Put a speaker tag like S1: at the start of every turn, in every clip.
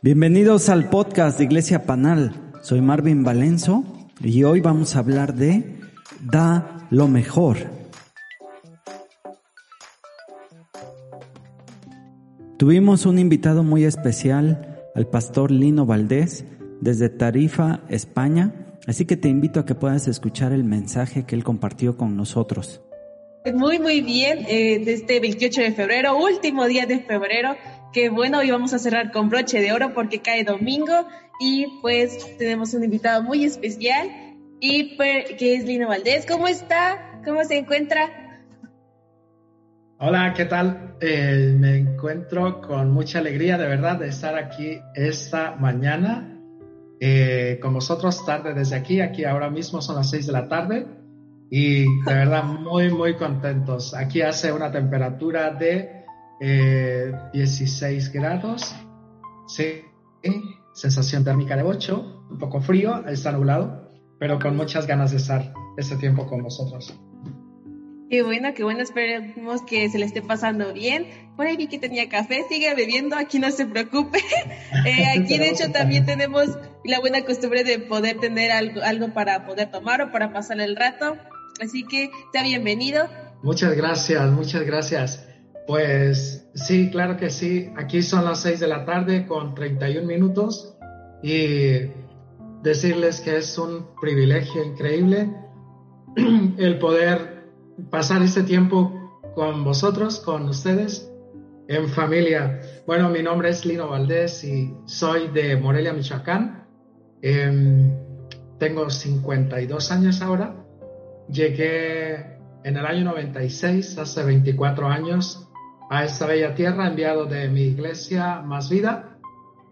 S1: Bienvenidos al podcast de Iglesia Panal. Soy Marvin Valenzo y hoy vamos a hablar de Da lo mejor. Tuvimos un invitado muy especial, al pastor Lino Valdés, desde Tarifa, España, así que te invito a que puedas escuchar el mensaje que él compartió con nosotros.
S2: Muy, muy bien, eh, desde 28 de febrero, último día de febrero, que bueno, hoy vamos a cerrar con broche de oro porque cae domingo y pues tenemos un invitado muy especial y pues, que es Lino Valdés. ¿Cómo está? ¿Cómo se encuentra?
S3: Hola, ¿qué tal? Eh, me encuentro con mucha alegría de verdad de estar aquí esta mañana eh, con vosotros tarde desde aquí. Aquí ahora mismo son las 6 de la tarde y de verdad muy, muy contentos. Aquí hace una temperatura de 16 eh, grados. Sí, sensación térmica de 8, un poco frío, está nublado, pero con muchas ganas de estar este tiempo con vosotros.
S2: Qué bueno, qué bueno, esperemos que se le esté pasando bien. Por ahí vi que tenía café, sigue bebiendo, aquí no se preocupe. Eh, aquí de hecho también tenemos la buena costumbre de poder tener algo, algo para poder tomar o para pasar el rato. Así que sea bienvenido.
S3: Muchas gracias, muchas gracias. Pues sí, claro que sí. Aquí son las 6 de la tarde con 31 minutos y decirles que es un privilegio increíble el poder pasar este tiempo con vosotros, con ustedes, en familia. Bueno, mi nombre es Lino Valdés y soy de Morelia, Michoacán. Em, tengo 52 años ahora. Llegué en el año 96, hace 24 años, a esta bella tierra, enviado de mi iglesia Más Vida,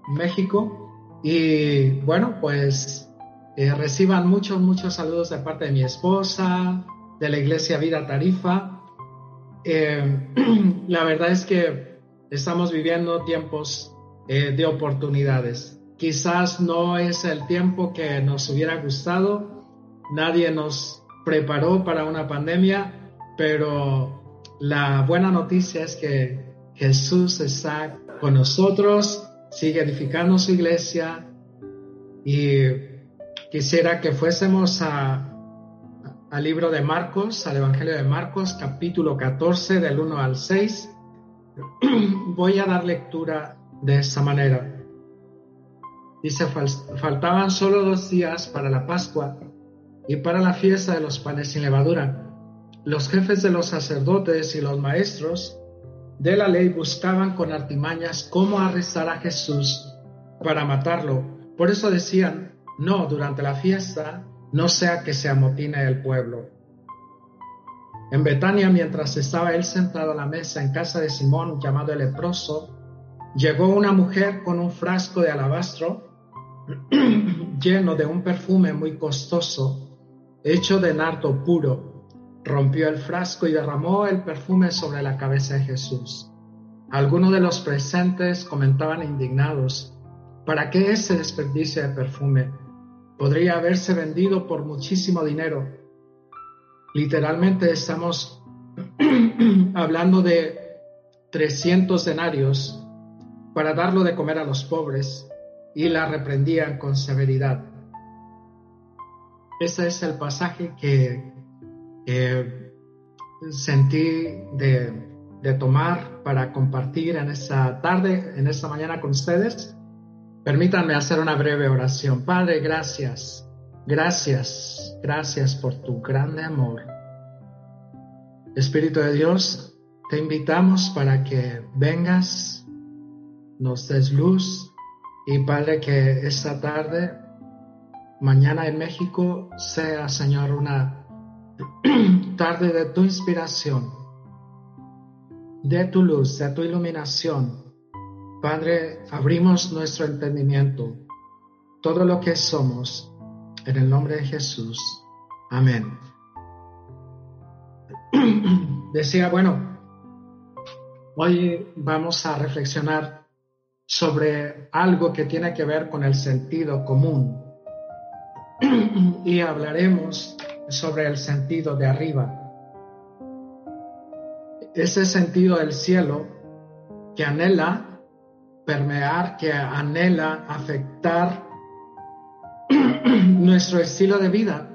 S3: México. Y bueno, pues eh, reciban muchos, muchos saludos de parte de mi esposa, de la Iglesia Vida Tarifa. Eh, la verdad es que estamos viviendo tiempos eh, de oportunidades. Quizás no es el tiempo que nos hubiera gustado, nadie nos preparó para una pandemia, pero la buena noticia es que Jesús está con nosotros, sigue edificando su iglesia y quisiera que fuésemos al libro de Marcos, al Evangelio de Marcos, capítulo 14, del 1 al 6. Voy a dar lectura de esta manera. Dice, faltaban solo dos días para la Pascua y para la fiesta de los panes sin levadura. Los jefes de los sacerdotes y los maestros de la ley buscaban con artimañas cómo arrestar a Jesús para matarlo. Por eso decían, no, durante la fiesta no sea que se amotine el pueblo. En Betania, mientras estaba él sentado a la mesa en casa de Simón, llamado el leproso, llegó una mujer con un frasco de alabastro lleno de un perfume muy costoso, hecho de nardo puro. Rompió el frasco y derramó el perfume sobre la cabeza de Jesús. Algunos de los presentes comentaban indignados, ¿para qué ese desperdicio de perfume? podría haberse vendido por muchísimo dinero. Literalmente estamos hablando de 300 denarios para darlo de comer a los pobres y la reprendían con severidad. Ese es el pasaje que sentí de, tomar para compartir en esta tarde, en esta mañana con ustedes. Permítanme hacer una breve oración. Padre, gracias, gracias, gracias por tu grande amor. Espíritu de Dios, te invitamos para que vengas, nos des luz y Padre, que esta tarde, mañana en México, sea, Señor, una tarde de tu inspiración, de tu luz, de tu iluminación Padre, abrimos nuestro entendimiento, todo lo que somos, en el nombre de Jesús. Amén. Decía, bueno, hoy vamos a reflexionar sobre algo que tiene que ver con el sentido común y hablaremos sobre el sentido de arriba. Ese sentido del cielo que anhela permear, que anhela afectar nuestro estilo de vida,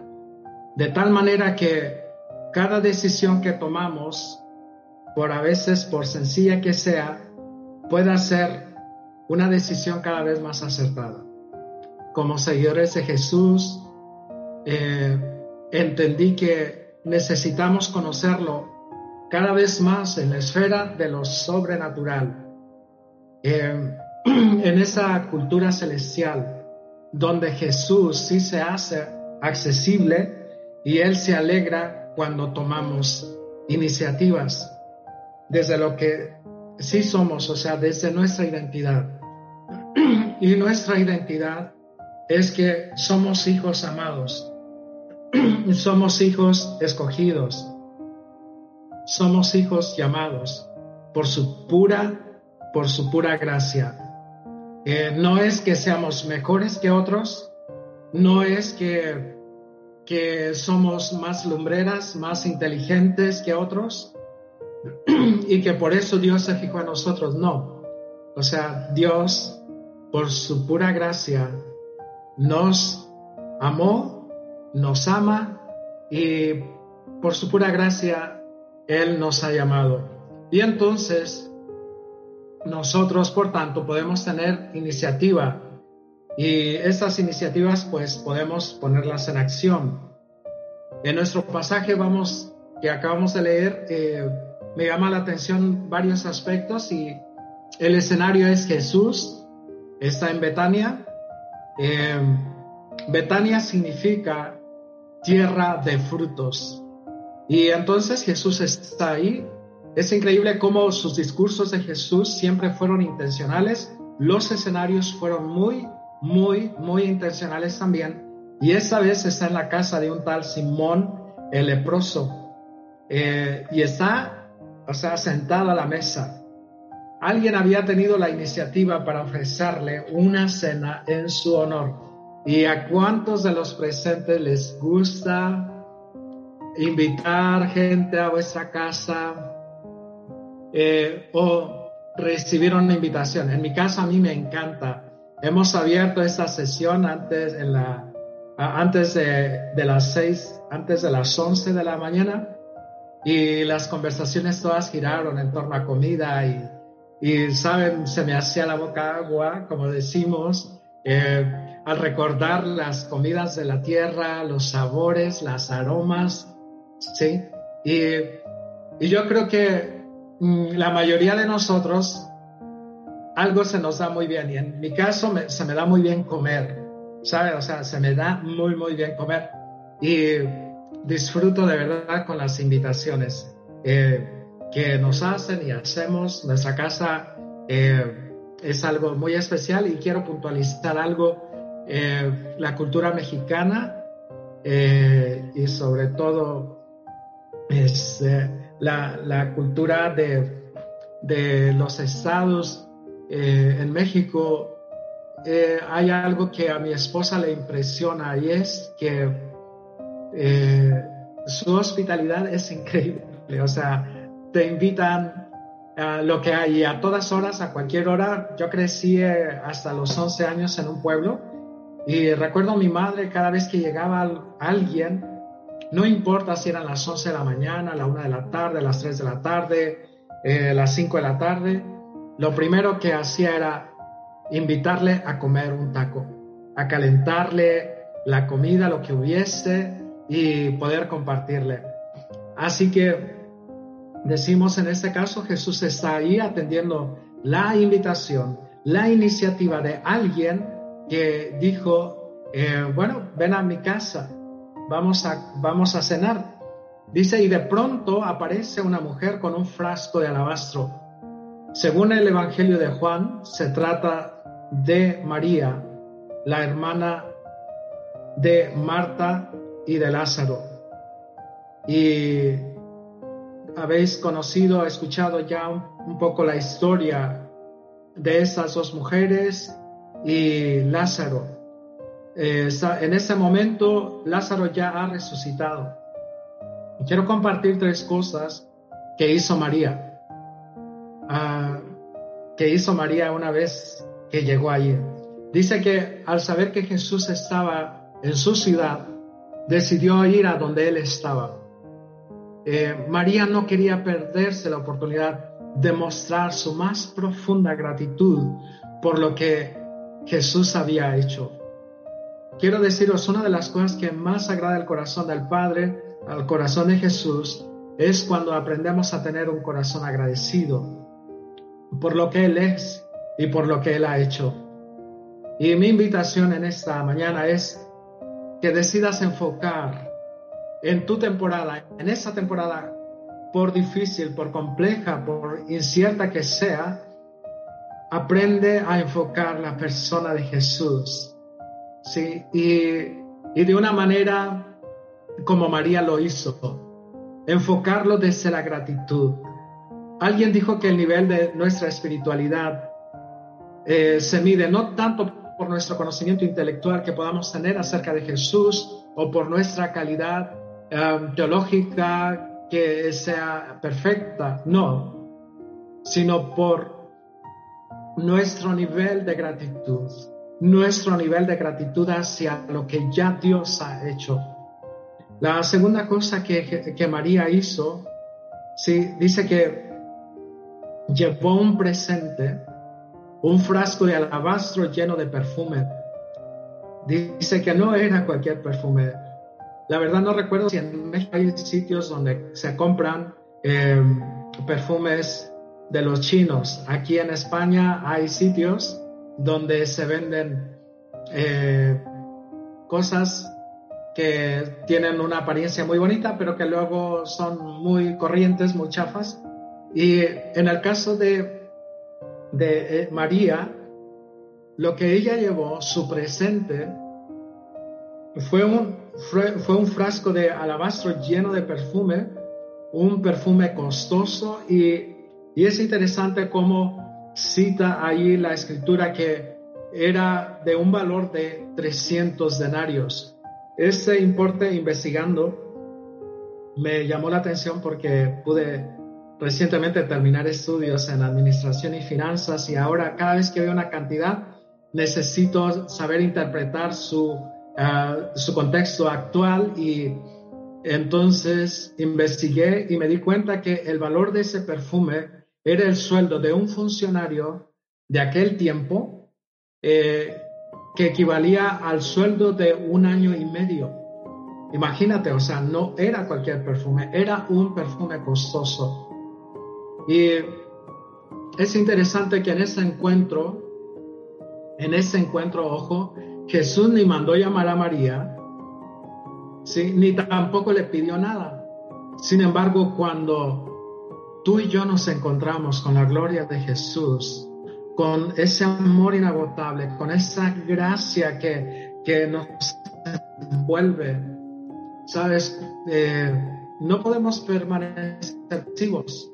S3: de tal manera que cada decisión que tomamos, por a veces por sencilla que sea, pueda ser una decisión cada vez más acertada. Como seguidores de Jesús, eh, entendí que necesitamos conocerlo cada vez más en la esfera de lo sobrenatural, eh, en esa cultura celestial, donde Jesús sí se hace accesible y Él se alegra cuando tomamos iniciativas desde lo que sí somos, o sea, desde nuestra identidad. Y nuestra identidad es que somos hijos amados, somos hijos escogidos, somos hijos llamados por su pura, por su pura gracia. Eh, no es que seamos mejores que otros, no es que, que somos más lumbreras, más inteligentes que otros y que por eso Dios se fijó en nosotros, no. O sea, Dios, por su pura gracia, nos amó, nos ama y por su pura gracia Él nos ha llamado. Y entonces nosotros, por tanto, podemos tener iniciativa y estas iniciativas pues podemos ponerlas en acción. En nuestro pasaje vamos que acabamos de leer eh, me llama la atención varios aspectos y el escenario es Jesús está en Betania. Eh, Betania significa tierra de frutos. Y entonces Jesús está ahí. Es increíble cómo sus discursos de Jesús siempre fueron intencionales. Los escenarios fueron muy, muy, muy intencionales también. Y esta vez está en la casa de un tal Simón el leproso. Eh, y está, o sea, sentado a la mesa. Alguien había tenido la iniciativa para ofrecerle una cena en su honor. ¿Y a cuántos de los presentes les gusta invitar gente a vuestra casa eh, o recibir una invitación? En mi caso a mí me encanta. Hemos abierto esta sesión antes, antes de, de las seis, antes de las once de la mañana y las conversaciones todas giraron en torno a comida y, y saben, se me hacía la boca agua, como decimos. Eh, al recordar las comidas de la tierra, los sabores, las aromas, ¿sí? Y, y yo creo que mm, la mayoría de nosotros algo se nos da muy bien y en mi caso se me da muy bien comer, ¿sabes? O sea, se me da muy, muy bien comer y disfruto de verdad con las invitaciones eh, que nos hacen y hacemos. Nuestra casa eh, es algo muy especial y quiero puntualizar algo eh, la cultura mexicana eh, y sobre todo es, eh, la, cultura de, de, los estados en México. hay algo que a mi esposa le impresiona y es que su hospitalidad es increíble. O sea, te invitan a lo que hay a todas horas, a cualquier hora. Yo crecí hasta los 11 años en un pueblo y recuerdo a mi madre cada vez que llegaba alguien, no importa si eran las 11 de la mañana, la 1 de la tarde, las 3 de la tarde, eh, las 5 de la tarde, lo primero que hacía era invitarle a comer un taco, a calentarle la comida, lo que hubiese y poder compartirle. Así que decimos en este caso, Jesús está ahí atendiendo la invitación, la iniciativa de alguien que dijo, eh, bueno, ven a mi casa, vamos a, vamos a cenar. Dice, y de pronto aparece una mujer con un frasco de alabastro. Según el Evangelio de Juan, se trata de María, la hermana de Marta y de Lázaro. Y habéis conocido, escuchado ya un poco la historia de esas dos mujeres y Lázaro. Eh, en ese momento Lázaro ya ha resucitado. Y quiero compartir tres cosas que hizo María. Ah, que hizo María una vez que llegó allí. Dice que al saber que Jesús estaba en su ciudad, decidió ir a donde él estaba. Eh, María no quería perderse la oportunidad de mostrar su más profunda gratitud por lo que Jesús había hecho. Quiero deciros, una de las cosas que más agrada al corazón del Padre, al corazón de Jesús, es cuando aprendemos a tener un corazón agradecido por lo que Él es y por lo que Él ha hecho. Y mi invitación en esta mañana es que decidas enfocar en tu temporada, en esa temporada, por difícil, por compleja, por incierta que sea, aprende a enfocar la persona de Jesús. ¿sí? Y, de una manera como María lo hizo, enfocarlo desde la gratitud. Alguien dijo que el nivel de nuestra espiritualidad eh, se mide no tanto por nuestro conocimiento intelectual que podamos tener acerca de Jesús o por nuestra calidad um, teológica que sea perfecta, no, sino por nuestro nivel de gratitud, nuestro nivel de gratitud hacia lo que ya Dios ha hecho. La segunda cosa que, que María hizo, sí, dice que llevó un presente un frasco de alabastro lleno de perfume. Dice que no era cualquier perfume. La verdad no recuerdo si en México hay sitios donde se compran em, perfumes de los chinos. Aquí en España hay sitios donde se venden eh, cosas que tienen una apariencia muy bonita, pero que luego son muy corrientes, muy chafas. Y en el caso de eh, María, lo que ella llevó, su presente, fue un, fue, un frasco de alabastro lleno de perfume, un perfume costoso y, es interesante cómo cita ahí la escritura que era de un valor de 300 denarios. Ese importe investigando me llamó la atención porque pude recientemente terminar estudios en administración y finanzas y ahora cada vez que veo una cantidad necesito saber interpretar su, su contexto actual y entonces investigué y me di cuenta que el valor de ese perfume era el sueldo de un funcionario de aquel tiempo eh, que equivalía al sueldo de un año y medio. Imagínate, o sea, no era cualquier perfume, era un perfume costoso. Y es interesante que en ese encuentro, en ese encuentro, ojo, Jesús ni mandó llamar a María, ni tampoco le pidió nada. Sin embargo, cuando tú y yo nos encontramos con la gloria de Jesús, con ese amor inagotable, con esa gracia que, que nos envuelve, sabes, eh, no podemos permanecer activos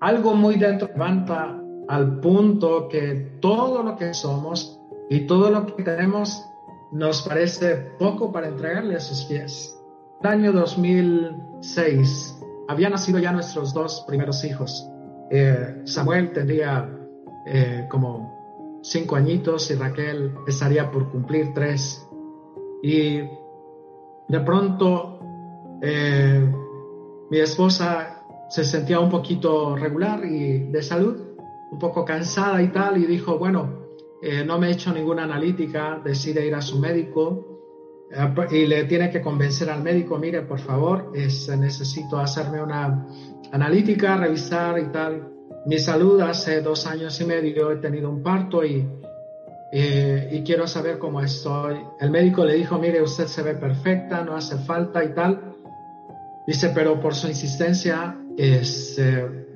S3: algo muy dentro levanta al punto que todo lo que somos y todo lo que tenemos nos parece poco para entregarle a sus pies. El año 2006 habían nacido ya nuestros dos primeros hijos. Eh, Samuel tendría eh, como cinco añitos y Raquel estaría por cumplir tres. Y de pronto eh, mi esposa se sentía un poquito regular y de salud, un poco cansada y tal, y dijo, bueno, eh, no me he hecho ninguna analítica, decide ir a su médico eh, y le tiene que convencer al médico, mire, por favor, es, necesito hacerme una analítica, revisar y tal. Mi salud hace dos años y medio he tenido un parto y, eh, y quiero saber cómo estoy. El médico le dijo, mire, usted se ve perfecta, no hace falta y tal. Dice, pero por su insistencia este,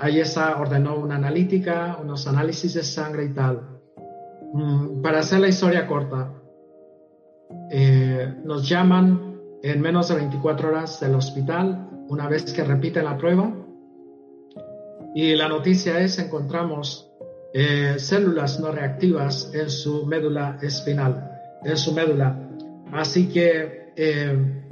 S3: ahí está, ordenó una analítica, unos análisis de sangre y tal. Mm, para hacer la historia corta, eh, nos llaman en menos de 24 horas del hospital, una vez que repiten la prueba, y la noticia es, encontramos eh, células no reactivas en su médula espinal, en su médula. Así que eh,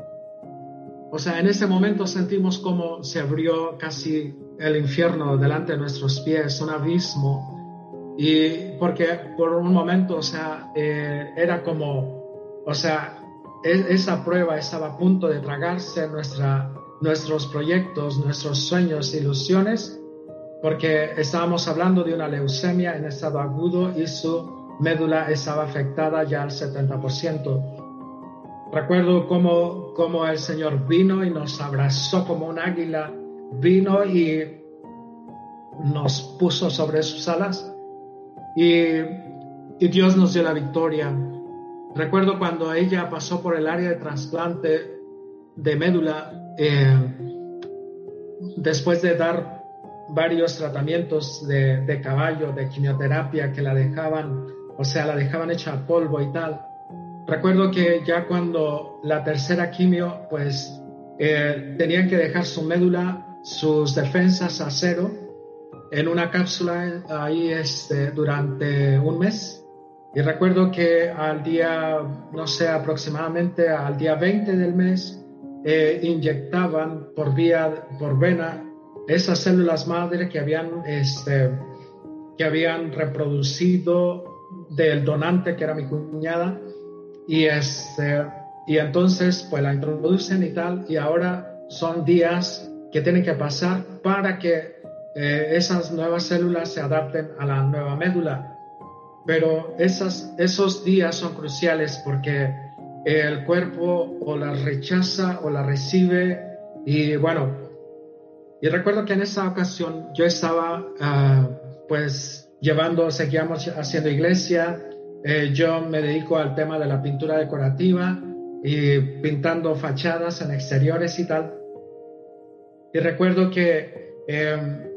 S3: o sea, en ese momento sentimos como se abrió casi el infierno delante de nuestros pies, un abismo Y porque por un momento, o sea, eh, era como, o sea, e, esa prueba estaba a punto de tragarse nuestra, nuestros proyectos, nuestros sueños, ilusiones, porque estábamos hablando de una leucemia en estado agudo y su médula estaba afectada ya al 70%. Recuerdo cómo, cómo el Señor vino y nos abrazó como un águila, vino y nos puso sobre sus alas y, Dios nos dio la victoria. Recuerdo cuando ella pasó por el área de trasplante de médula, eh, después de dar varios tratamientos de, de, caballo, de quimioterapia que la dejaban, o sea, la dejaban hecha polvo y tal. Recuerdo que ya cuando la tercera quimio, pues eh, tenían que dejar su médula, sus defensas a cero en una cápsula ahí este, durante un mes. Y recuerdo que al día, no sé, aproximadamente al día 20 del mes, eh, inyectaban por vía, por vena, esas células madre que habían, este, que habían reproducido del donante que era mi cuñada y, este, y entonces pues la introducen y tal, y ahora son días que tienen que pasar para que eh, esas nuevas células se adapten a la nueva médula. Pero esas, esos días son cruciales porque el cuerpo o la rechaza o la recibe y bueno, y recuerdo que en esa ocasión yo estaba ah, pues llevando, seguíamos haciendo iglesia, eh, yo me dedico al tema de la pintura decorativa y pintando fachadas en exteriores y tal. Y recuerdo que em,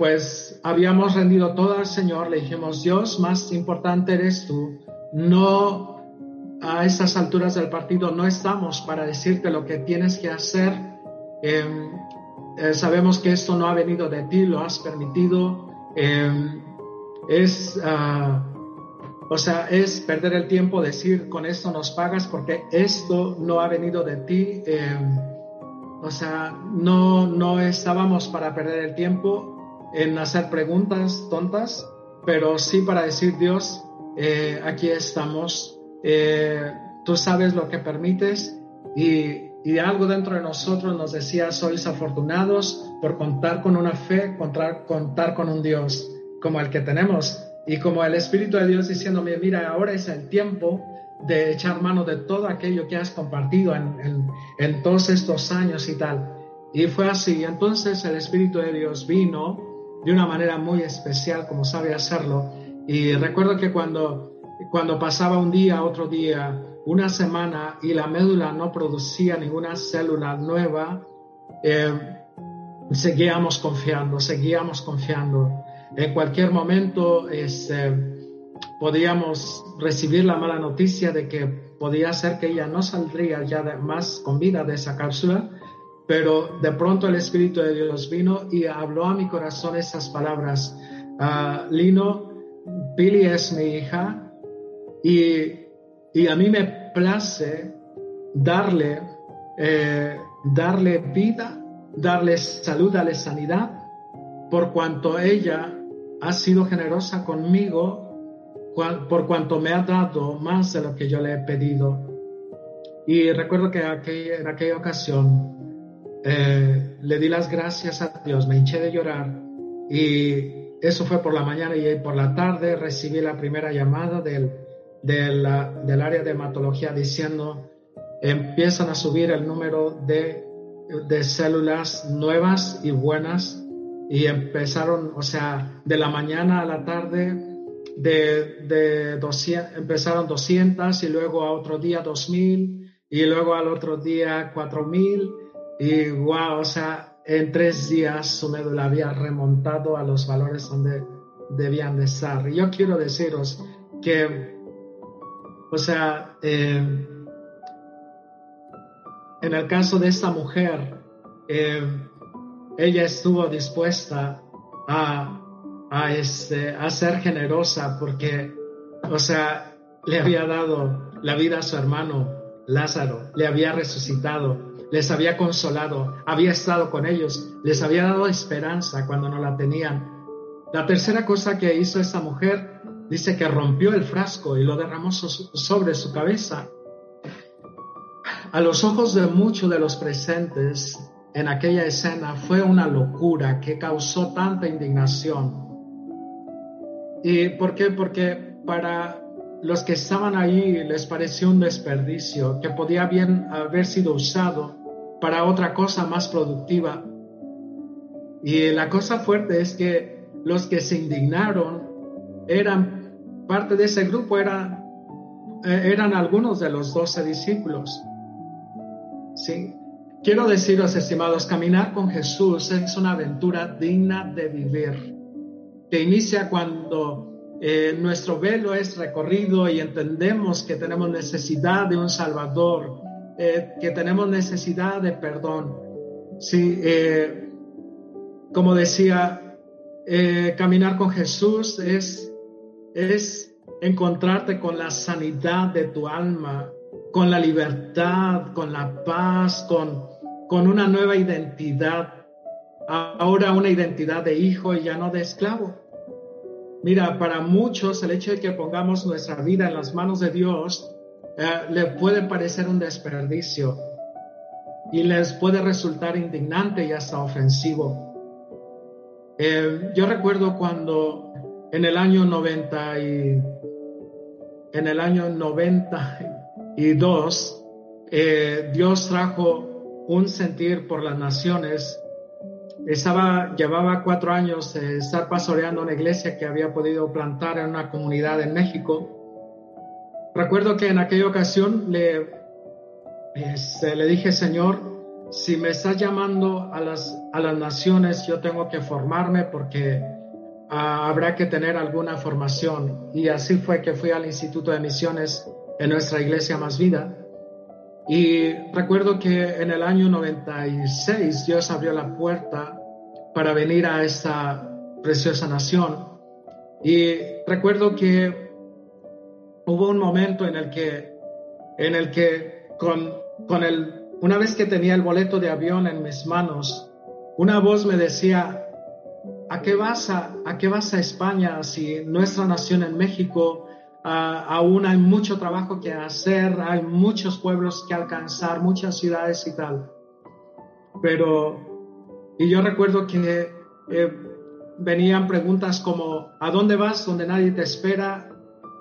S3: pues habíamos rendido todo al Señor, le dijimos, Dios, más importante eres tú. No a estas alturas del partido no estamos para decirte lo que tienes que hacer. Em, eh, sabemos que esto no ha venido de ti, lo has permitido. Em, es ah, o sea, es perder el tiempo decir con esto nos pagas porque esto no ha venido de ti. Em, o sea, no, no estábamos para perder el tiempo en hacer preguntas tontas, pero sí para decir Dios, eh, aquí estamos, eh, tú sabes lo que permites y, y, algo dentro de nosotros nos decía, sois afortunados por contar con una fe, contar, contar con un Dios como el que tenemos y como el Espíritu de Dios diciéndome, mira, ahora es el tiempo de echar mano de todo aquello que has compartido en, en, todos estos años y tal. Y fue así. Entonces el Espíritu de Dios vino de una manera muy especial, como sabe hacerlo. Y recuerdo que cuando, cuando pasaba un día, otro día, una semana y la médula no producía ninguna célula nueva, eh, seguíamos confiando, seguíamos confiando. En cualquier momento este, podíamos recibir la mala noticia de que podía ser que ella no saldría ya más con vida de esa cápsula, pero de pronto el Espíritu de Dios vino y habló a mi corazón esas palabras. Ah, Lino, Billy es mi hija y, y, a mí me place darle, eh, darle vida, darle salud, darle sanidad, por cuanto ella ha sido generosa conmigo por cuanto me ha dado más de lo que yo le he pedido. Y recuerdo que en aquella ocasión eh, le di las gracias a Dios, me hinché de llorar y eso fue por la mañana y por la tarde recibí la primera llamada del, del, del área de hematología diciendo empiezan a subir el número de, de células nuevas y buenas y empezaron, o sea, de la mañana a la tarde, de, de 200, empezaron 200 y luego a otro día 2000 y luego al otro día 4000 y wow, o sea, en tres días su médula había remontado a los valores donde debían de estar. Y yo quiero deciros que, o sea, eh, en el caso de esta mujer, eh, ella estuvo dispuesta a, a, este, a ser generosa porque, o sea, le había dado la vida a su hermano Lázaro, le había resucitado, les había consolado, había estado con ellos, les había dado esperanza cuando no la tenían. La tercera cosa que hizo esta mujer dice que rompió el frasco y lo derramó sobre su cabeza. A los ojos de muchos de los presentes en aquella escena fue una locura que causó tanta indignación. ¿Y por qué? Porque para los que estaban ahí les pareció un desperdicio que podía bien haber sido usado para otra cosa más productiva. Y la cosa fuerte es que los que se indignaron eran parte de ese grupo, eran, eh, eran algunos de los doce discípulos. ¿Sí? Quiero deciros, estimados, caminar con Jesús es una aventura digna de vivir, que inicia cuando eh, nuestro velo es recorrido y entendemos que tenemos necesidad de un Salvador, eh, que tenemos necesidad de perdón. Sí, eh, como decía, caminar con Jesús es, es encontrarte con la sanidad de tu alma, con la libertad, con la paz, con, con una nueva identidad. Ahora una identidad de hijo y ya no de esclavo. Mira, para muchos el hecho de que pongamos nuestra vida en las manos de Dios eh, le puede parecer un desperdicio y les puede resultar indignante y hasta ofensivo. Eh, yo recuerdo cuando en el año 90 y en el año 92 eh, Dios trajo un sentir por las naciones estaba, llevaba cuatro años de estar pastoreando una iglesia que había podido plantar en una comunidad en México. Recuerdo que en aquella ocasión le, este, le dije, Señor, si me estás llamando a las, a las naciones, yo tengo que formarme porque ah, habrá que tener alguna formación. Y así fue que fui al Instituto de Misiones en nuestra iglesia Más Vida. Y recuerdo que en el año 96 Dios abrió la puerta para venir a esta preciosa nación. Y recuerdo que hubo un momento en el que, en el que con, con el, una vez que tenía el boleto de avión en mis manos, una voz me decía, ¿a qué vas a, a, qué vas a España si nuestra nación en México aún hay mucho trabajo que hacer, hay muchos pueblos que alcanzar, muchas ciudades y tal. Pero, y yo recuerdo que eh, venían preguntas como, ¿a dónde vas donde nadie te espera?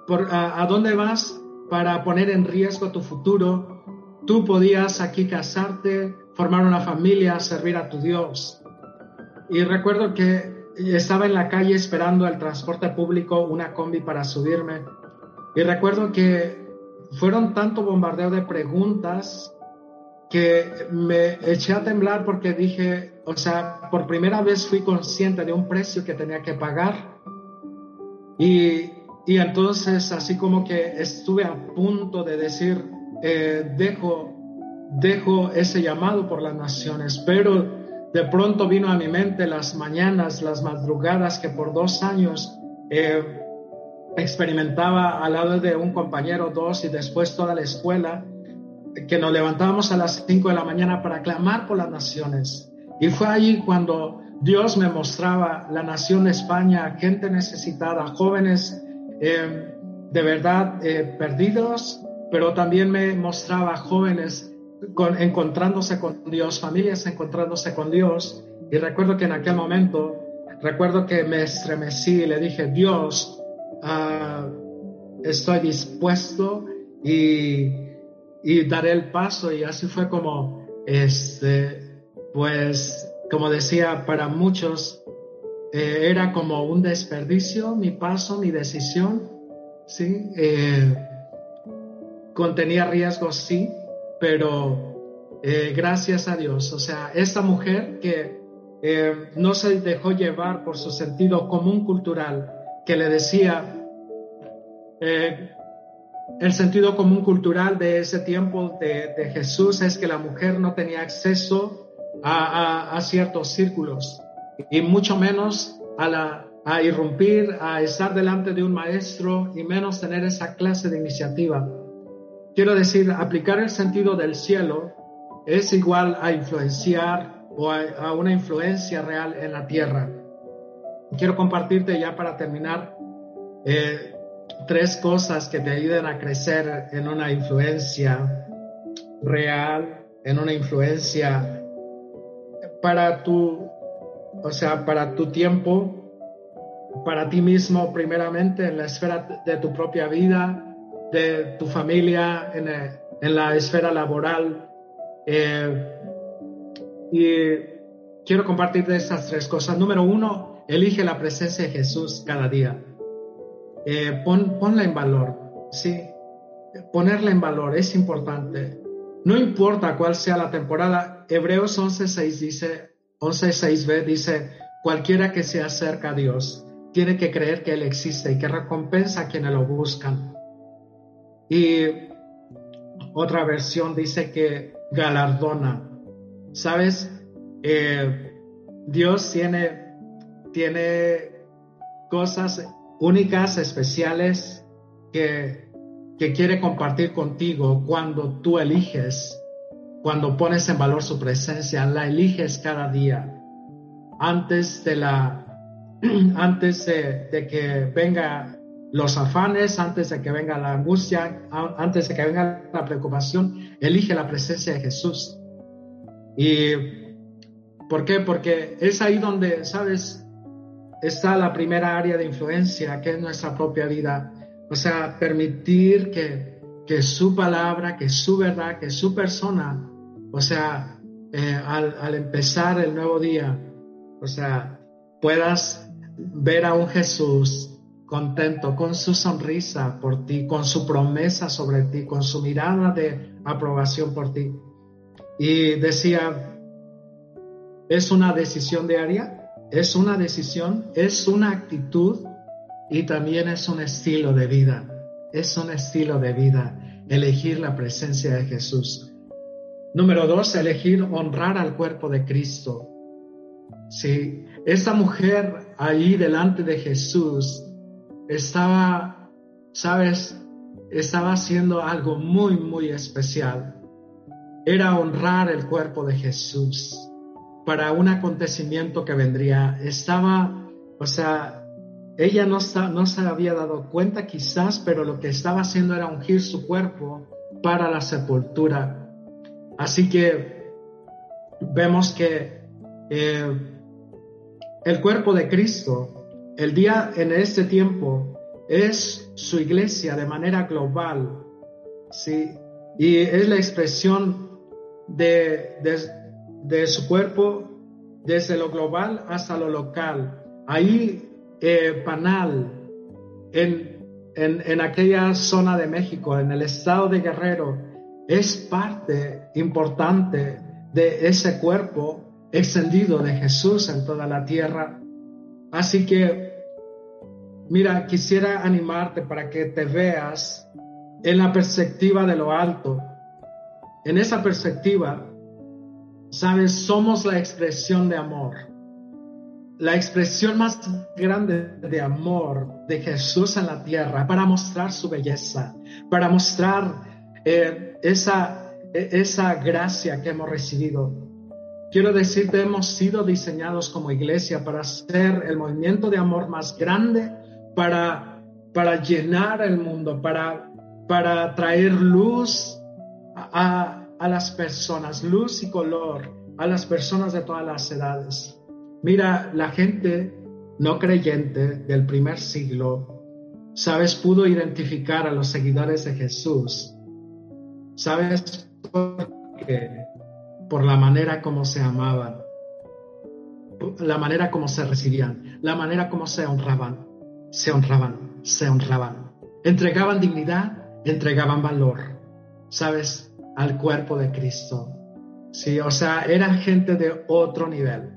S3: Por, a, dónde vas para poner en riesgo tu futuro? Tú podías aquí casarte, formar una familia, servir a tu Dios. Y recuerdo que estaba en la calle esperando el transporte público, una combi para subirme y recuerdo que fueron tanto bombardeo de preguntas que me eché a temblar porque dije, o sea, por primera vez fui consciente de un precio que tenía que pagar. Y, y entonces así como que estuve a punto de decir, eh, dejo, dejo ese llamado por las naciones, pero de pronto vino a mi mente las mañanas, las madrugadas que por dos años eh, experimentaba al lado de un compañero, dos y después toda la escuela, que nos levantábamos a las cinco de la mañana para clamar por las naciones. Y fue allí cuando Dios me mostraba la nación de España, gente necesitada, jóvenes eh, de verdad eh, perdidos, pero también me mostraba jóvenes encontrándose con Dios, familias encontrándose con Dios. Y recuerdo que en aquel momento, recuerdo que me estremecí y le dije, Dios, Ah, estoy dispuesto y, y, daré el paso y así fue como, este, pues, como decía, para muchos eh, era como un desperdicio mi paso, mi decisión, ¿sí? Eh, contenía riesgos, sí, pero eh, gracias a Dios, o sea, esta mujer que no se dejó llevar por su sentido común cultural, que le decía, el sentido común cultural de ese tiempo de, Jesús es que la mujer no tenía acceso a, ciertos círculos y mucho menos a, la, a irrumpir, a estar delante de un maestro y menos tener esa clase de iniciativa. Quiero decir, aplicar el sentido del cielo es igual a influenciar o a una influencia real en la tierra. quiero compartirte ya para terminar eh, tres cosas que te ayuden a crecer en una influencia real, en una influencia para tu, o sea, para tu tiempo, para ti mismo primeramente, en la esfera de tu propia vida, de tu familia, en, en la esfera laboral. Eh, y quiero compartirte estas tres cosas. Número uno, elige la presencia de Jesús cada día. Eh, pon, ponla en valor, ¿sí? Ponerla en valor es importante. No importa cuál sea la temporada, Hebreos 11.6 dice, 11.6b dice, cualquiera que se acerca a Dios tiene que creer que Él existe y que recompensa a quienes lo buscan. Y otra versión dice que galardona. ¿Sabes? Eh, Dios tiene, tiene cosas únicas, especiales, que, que quiere compartir contigo cuando tú eliges, cuando pones en valor su presencia, la eliges cada día. Antes de la, antes de, que venga los afanes, antes de que venga la angustia, antes de que venga la preocupación, elige la presencia de Jesús. ¿Y por qué? Porque es ahí donde, ¿sabes? está la primera área de influencia, que es nuestra propia vida. O sea, permitir que, que su palabra, que su verdad, que su persona, o sea, eh, al, al empezar el nuevo día, o sea, puedas ver a un Jesús contento, con su sonrisa por ti, con su promesa sobre ti, con su mirada de aprobación por ti. Y decía, es una decisión diaria es una decisión, es una actitud y también es un estilo de vida. Es un estilo de vida elegir la presencia de Jesús. Número dos, elegir honrar al cuerpo de Cristo. Sí, esa mujer ahí delante de Jesús estaba, sabes, estaba haciendo algo muy, muy especial. Era honrar el cuerpo de Jesús para un acontecimiento que vendría. Estaba, o sea, ella no, no se había dado cuenta quizás, pero lo que estaba haciendo era ungir su cuerpo para la sepultura. Así que vemos que eh, el cuerpo de Cristo, el día en este tiempo, es su iglesia de manera global, ¿sí? Y es la expresión de, su cuerpo desde lo global hasta lo local. Ahí, eh, Panal, en aquella zona de México, en el estado de Guerrero, es parte importante de ese cuerpo extendido de Jesús en toda la tierra. Así que, mira, quisiera animarte para que te veas en la perspectiva de lo alto. En esa perspectiva, Sabes, somos la expresión de amor. La expresión más grande de amor de Jesús en la tierra para mostrar su belleza, para mostrar eh, esa, e, esa gracia que hemos recibido. Quiero decirte, hemos sido diseñados como iglesia para ser el movimiento de amor más grande, para, para llenar el mundo, para, para traer luz a, a las personas, luz y color a las personas de todas las edades. Mira, la gente no creyente del primer siglo, sabes, pudo identificar a los seguidores de Jesús. ¿Sabes por qué? Por la manera como se amaban, la manera como se recibían, la manera como se honraban, se honraban, se honraban. Entregaban dignidad, entregaban valor. ¿Sabes? al cuerpo de Cristo. Sí, o sea, eran gente de otro nivel.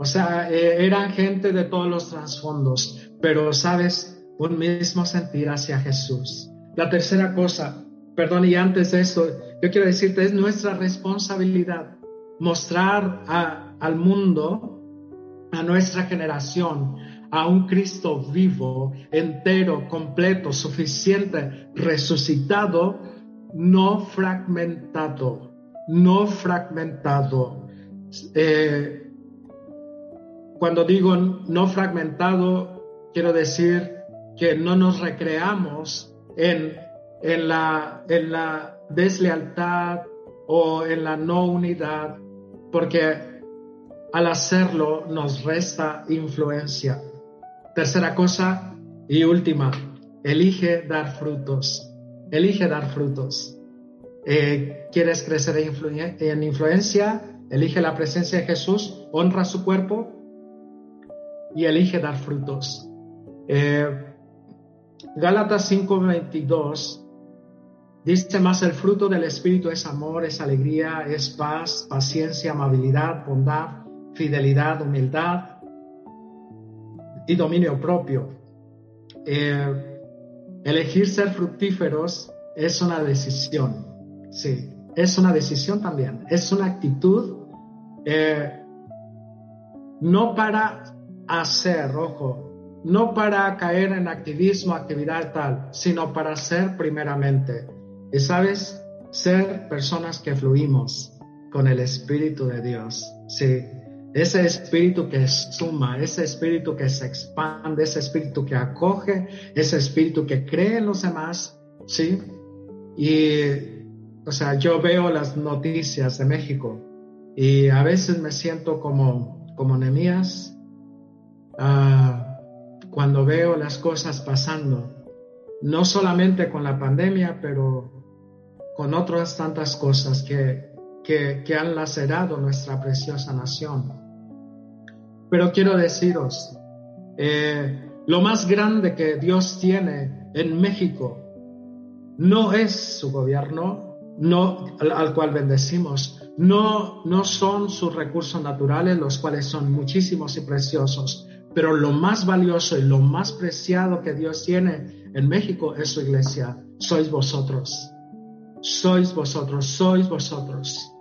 S3: O sea, eh, eran gente de todos los trasfondos, pero sabes, un mismo sentir hacia Jesús. La tercera cosa, perdón, y antes de eso, yo quiero decirte, es nuestra responsabilidad mostrar al mundo, a nuestra generación, a un Cristo vivo, entero, completo, suficiente, resucitado, no fragmentado, no fragmentado. Eh, cuando digo no fragmentado, quiero decir que no nos recreamos en, en, la, en la deslealtad o en la no unidad, porque al hacerlo nos resta influencia. Tercera cosa y última, elige dar frutos, elige dar frutos. Eh, ¿Quieres crecer en, influencia? Elige la presencia de Jesús, honra su cuerpo y elige dar frutos. Eh, Gálatas 5:22 dice más el fruto del Espíritu es amor, es alegría, es paz, paciencia, amabilidad, bondad, fidelidad, humildad y dominio propio. Eh, elegir ser fructíferos es una decisión, sí, es una decisión también, es una actitud eh, no para hacer, ojo, no para caer en activismo, actividad tal, sino para ser primeramente. Y sabes, ser personas que fluimos con el Espíritu de Dios, sí. Ese espíritu que suma, ese espíritu que se expande, ese espíritu que acoge, ese espíritu que cree en los demás, ¿sí? Y, o sea, yo veo las noticias de México y a veces me siento como, como Nemías, Ah, cuando veo las cosas pasando, no solamente con la pandemia, pero con otras tantas cosas que, que, han lacerado nuestra preciosa nación. Pero quiero deciros, eh, lo más grande que Dios tiene en México no es su gobierno, no al, cual bendecimos, no, no son sus recursos naturales, los cuales son muchísimos y preciosos, pero lo más valioso y lo más preciado que Dios tiene en México es su iglesia. Sois vosotros. Sois vosotros, sois vosotros.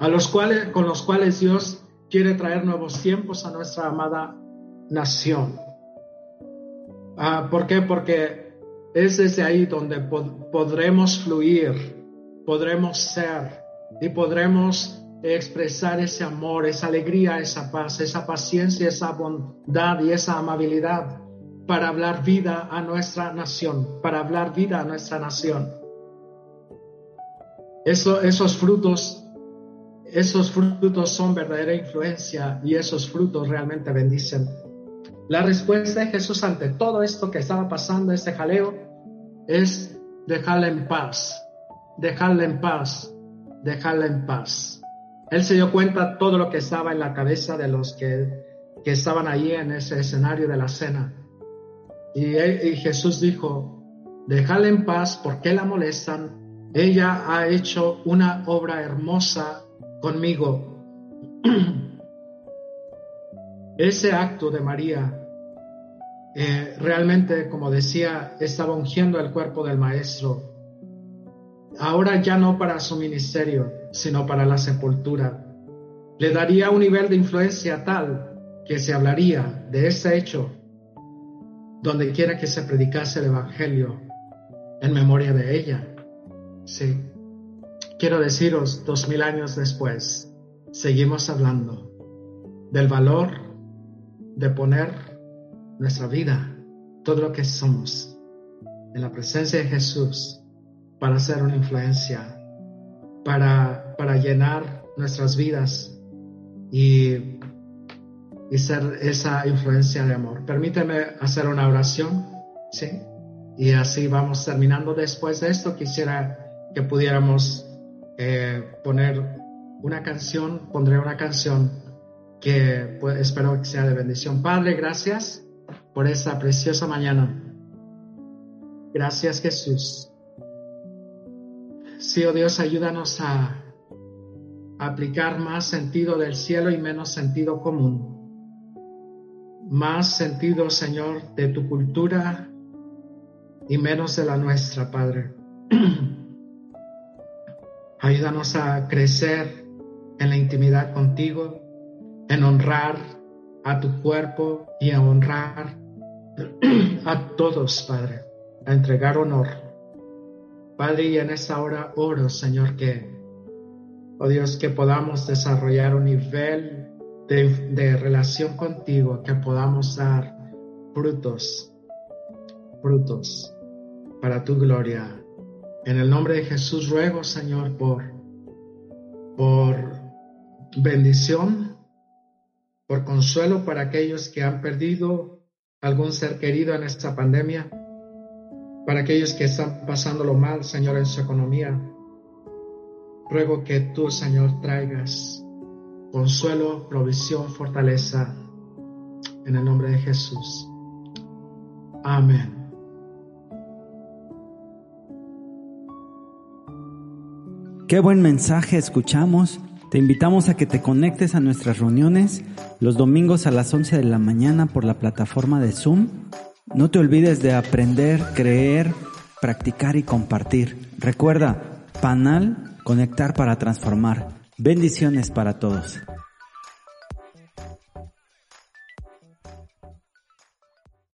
S3: A los cuales, con los cuales Dios quiere traer nuevos tiempos a nuestra amada nación. Ah, ¿Por qué? Porque es desde ahí donde podremos fluir, podremos ser y podremos expresar ese amor, esa alegría, esa paz, esa paciencia, esa bondad y esa amabilidad para hablar vida a nuestra nación, para hablar vida a nuestra nación. Eso, esos frutos, esos frutos son verdadera influencia y esos frutos realmente bendicen. La respuesta de Jesús ante todo esto que estaba pasando, este jaleo, es dejarla en paz, dejarla en paz, dejarla en paz. Él se dio cuenta todo lo que estaba en la cabeza de los que, estaban ahí en ese escenario de la cena. Y, Jesús dijo, déjala en paz, porque la molestan? Ella ha hecho una obra hermosa conmigo. Ese acto de María eh, realmente, como decía, estaba ungiendo el cuerpo del Maestro. Ahora ya no para su ministerio, sino para la sepultura. Le daría un nivel de influencia tal que se hablaría de este hecho donde quiera que se predicase el Evangelio en memoria de ella. Sí, quiero deciros, dos mil años después, seguimos hablando del valor de poner nuestra vida, todo lo que somos, en la presencia de Jesús para hacer una influencia, para para llenar nuestras vidas y, y ser esa influencia de amor. Permíteme hacer una oración, ¿sí? Y así vamos terminando. Después de esto, quisiera que pudiéramos eh, poner una canción, pondré una canción que pues, espero que sea de bendición. Padre, gracias por esta preciosa mañana. Gracias Jesús. Sí, oh Dios, ayúdanos a aplicar más sentido del cielo y menos sentido común. Más sentido, Señor, de tu cultura y menos de la nuestra, Padre. Ayúdanos a crecer en la intimidad contigo, en honrar a tu cuerpo y a honrar a todos, Padre, a entregar honor. Padre, y en esta hora oro, Señor, que Oh Dios, que podamos desarrollar un nivel de, relación contigo, que podamos dar frutos, frutos para tu gloria. En el nombre de Jesús ruego, Señor, por, por bendición, por consuelo para aquellos que han perdido algún ser querido en esta pandemia, para aquellos que están pasándolo mal, Señor, en su economía. Ruego que tú, Señor, traigas consuelo, provisión, fortaleza, en el nombre de Jesús. Amén.
S1: Qué buen mensaje escuchamos. Te invitamos a que te conectes a nuestras reuniones los domingos a las 11 de la mañana por la plataforma de Zoom. No te olvides de aprender, creer, practicar y compartir. Recuerda, Panal, conectar para transformar. Bendiciones para todos.